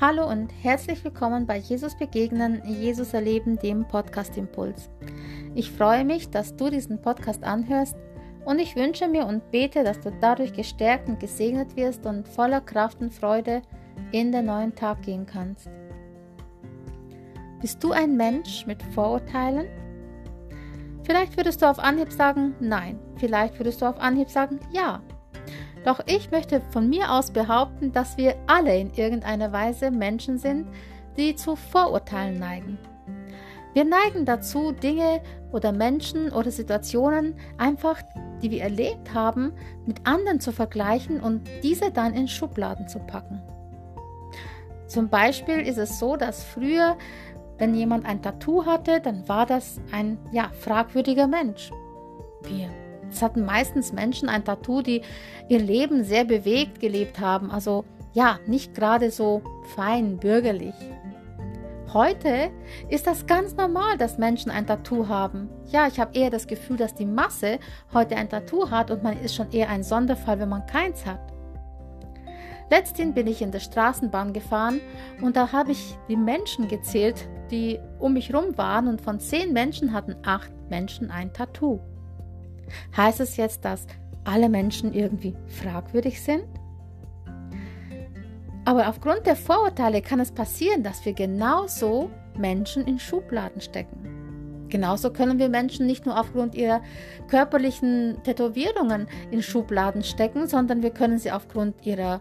Hallo und herzlich willkommen bei Jesus Begegnen, Jesus Erleben, dem Podcast Impuls. Ich freue mich, dass du diesen Podcast anhörst und ich wünsche mir und bete, dass du dadurch gestärkt und gesegnet wirst und voller Kraft und Freude in den neuen Tag gehen kannst. Bist du ein Mensch mit Vorurteilen? Vielleicht würdest du auf Anhieb sagen, nein. Vielleicht würdest du auf Anhieb sagen, ja. Doch ich möchte von mir aus behaupten, dass wir alle in irgendeiner Weise Menschen sind, die zu Vorurteilen neigen. Wir neigen dazu, Dinge oder Menschen oder Situationen einfach, die wir erlebt haben, mit anderen zu vergleichen und diese dann in Schubladen zu packen. Zum Beispiel ist es so, dass früher, wenn jemand ein Tattoo hatte, dann war das ein ja, fragwürdiger Mensch. Wir es hatten meistens Menschen ein Tattoo, die ihr Leben sehr bewegt gelebt haben, also ja, nicht gerade so fein bürgerlich. Heute ist das ganz normal, dass Menschen ein Tattoo haben. Ja, ich habe eher das Gefühl, dass die Masse heute ein Tattoo hat und man ist schon eher ein Sonderfall, wenn man keins hat. Letztens bin ich in der Straßenbahn gefahren und da habe ich die Menschen gezählt, die um mich rum waren und von zehn Menschen hatten acht Menschen ein Tattoo. Heißt es jetzt, dass alle Menschen irgendwie fragwürdig sind? Aber aufgrund der Vorurteile kann es passieren, dass wir genauso Menschen in Schubladen stecken. Genauso können wir Menschen nicht nur aufgrund ihrer körperlichen Tätowierungen in Schubladen stecken, sondern wir können sie aufgrund ihrer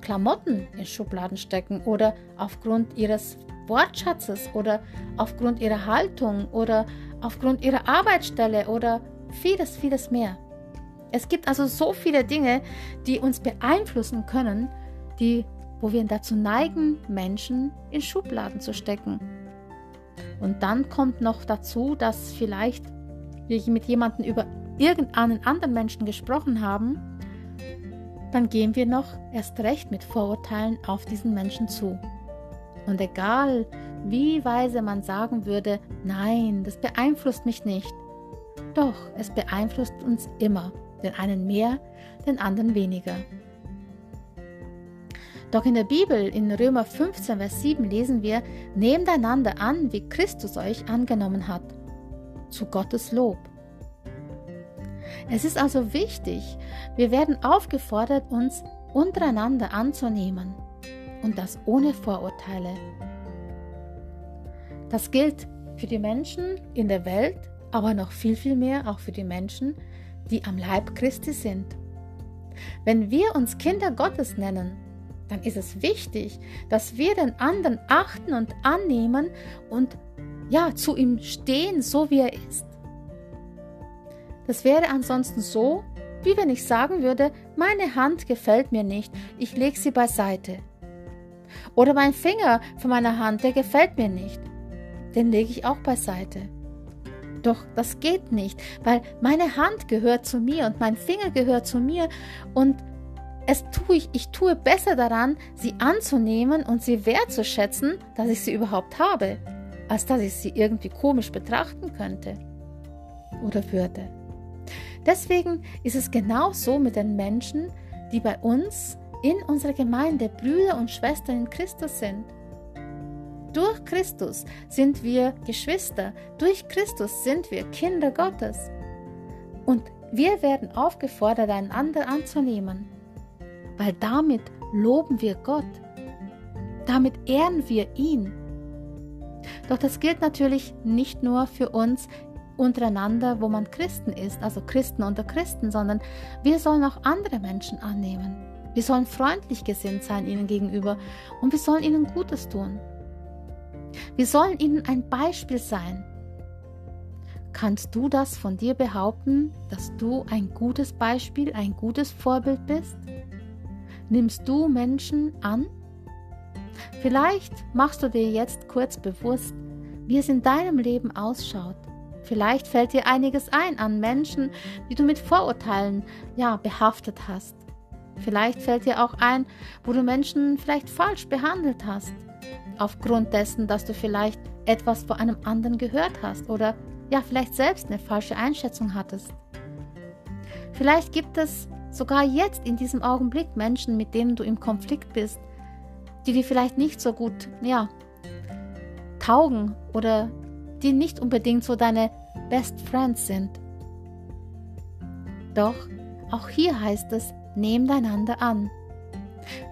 Klamotten in Schubladen stecken oder aufgrund ihres Wortschatzes oder aufgrund ihrer Haltung oder aufgrund ihrer Arbeitsstelle oder vieles, vieles mehr. Es gibt also so viele Dinge, die uns beeinflussen können, die, wo wir dazu neigen, Menschen in Schubladen zu stecken. Und dann kommt noch dazu, dass vielleicht wir mit jemandem über irgendeinen anderen Menschen gesprochen haben, dann gehen wir noch erst recht mit Vorurteilen auf diesen Menschen zu. Und egal, wie weise man sagen würde, nein, das beeinflusst mich nicht, doch, es beeinflusst uns immer, den einen mehr, den anderen weniger. Doch in der Bibel, in Römer 15, Vers 7 lesen wir, nehmt einander an, wie Christus euch angenommen hat, zu Gottes Lob. Es ist also wichtig, wir werden aufgefordert, uns untereinander anzunehmen und das ohne Vorurteile. Das gilt für die Menschen in der Welt aber noch viel, viel mehr auch für die Menschen, die am Leib Christi sind. Wenn wir uns Kinder Gottes nennen, dann ist es wichtig, dass wir den anderen achten und annehmen und ja, zu ihm stehen, so wie er ist. Das wäre ansonsten so, wie wenn ich sagen würde, meine Hand gefällt mir nicht, ich lege sie beiseite. Oder mein Finger von meiner Hand, der gefällt mir nicht, den lege ich auch beiseite. Doch das geht nicht, weil meine Hand gehört zu mir und mein Finger gehört zu mir und es tue ich, ich tue besser daran, sie anzunehmen und sie wertzuschätzen, dass ich sie überhaupt habe, als dass ich sie irgendwie komisch betrachten könnte oder würde. Deswegen ist es genauso mit den Menschen, die bei uns in unserer Gemeinde Brüder und Schwestern in Christus sind. Durch Christus sind wir Geschwister, durch Christus sind wir Kinder Gottes. Und wir werden aufgefordert, einander anzunehmen, weil damit loben wir Gott, damit ehren wir ihn. Doch das gilt natürlich nicht nur für uns untereinander, wo man Christen ist, also Christen unter Christen, sondern wir sollen auch andere Menschen annehmen. Wir sollen freundlich gesinnt sein ihnen gegenüber und wir sollen ihnen Gutes tun. Wir sollen ihnen ein Beispiel sein. Kannst du das von dir behaupten, dass du ein gutes Beispiel, ein gutes Vorbild bist? Nimmst du Menschen an? Vielleicht machst du dir jetzt kurz bewusst, wie es in deinem Leben ausschaut. Vielleicht fällt dir einiges ein an Menschen, die du mit Vorurteilen ja behaftet hast. Vielleicht fällt dir auch ein, wo du Menschen vielleicht falsch behandelt hast aufgrund dessen, dass du vielleicht etwas vor einem anderen gehört hast oder ja, vielleicht selbst eine falsche Einschätzung hattest. Vielleicht gibt es sogar jetzt in diesem Augenblick Menschen, mit denen du im Konflikt bist, die dir vielleicht nicht so gut, ja, taugen oder die nicht unbedingt so deine Best Friends sind. Doch auch hier heißt es, nehmt einander an.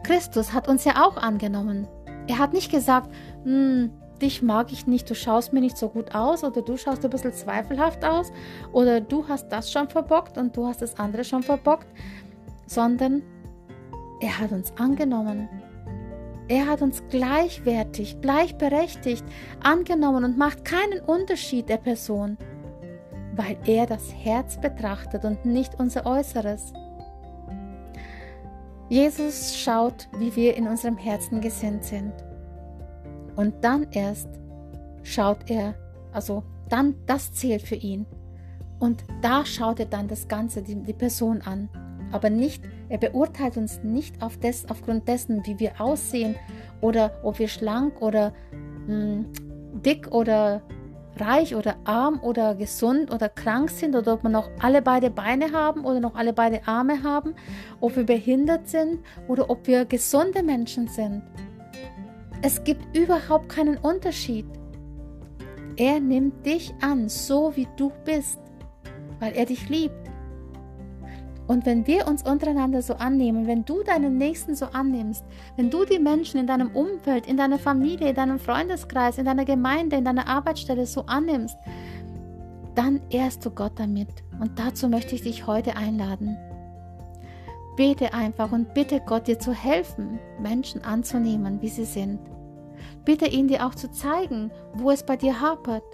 Christus hat uns ja auch angenommen. Er hat nicht gesagt, hm, dich mag ich nicht, du schaust mir nicht so gut aus oder du schaust ein bisschen zweifelhaft aus oder du hast das schon verbockt und du hast das andere schon verbockt, sondern er hat uns angenommen. Er hat uns gleichwertig, gleichberechtigt angenommen und macht keinen Unterschied der Person, weil er das Herz betrachtet und nicht unser Äußeres. Jesus schaut, wie wir in unserem Herzen gesinnt sind. Und dann erst schaut er, also dann, das zählt für ihn. Und da schaut er dann das Ganze, die, die Person an. Aber nicht, er beurteilt uns nicht auf des, aufgrund dessen, wie wir aussehen oder ob wir schlank oder mh, hm, dick oder reich oder arm oder gesund oder krank sind oder ob wir noch alle beide Beine haben oder noch alle beide Arme haben, ob wir behindert sind oder ob wir gesunde Menschen sind. Es gibt überhaupt keinen Unterschied. Er nimmt dich an, so wie du bist, weil er dich liebt. Und wenn wir uns untereinander so annehmen, wenn du deinen Nächsten so annimmst, wenn du die Menschen in deinem Umfeld, in deiner Familie, in deinem Freundeskreis, in deiner Gemeinde, in deiner Arbeitsstelle so annimmst, dann ehrst du Gott damit. Und dazu möchte ich dich heute einladen. Bete einfach und bitte Gott dir zu helfen, Menschen anzunehmen, wie sie sind. Bitte ihn dir auch zu zeigen, wo es bei dir hapert,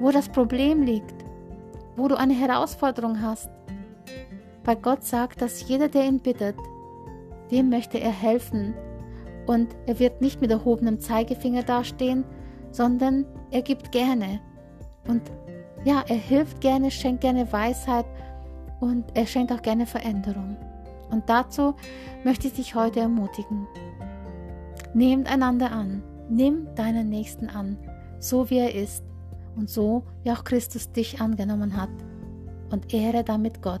wo das Problem liegt, wo du eine Herausforderung hast. Weil Gott sagt, dass jeder, der ihn bittet, dem möchte er helfen. Und er wird nicht mit erhobenem Zeigefinger dastehen, sondern er gibt gerne. Und ja, er hilft gerne, schenkt gerne Weisheit und er schenkt auch gerne Veränderung. Und dazu möchte ich dich heute ermutigen. Nehmt einander an, nimm deinen Nächsten an, so wie er ist und so wie auch Christus dich angenommen hat und ehre damit Gott.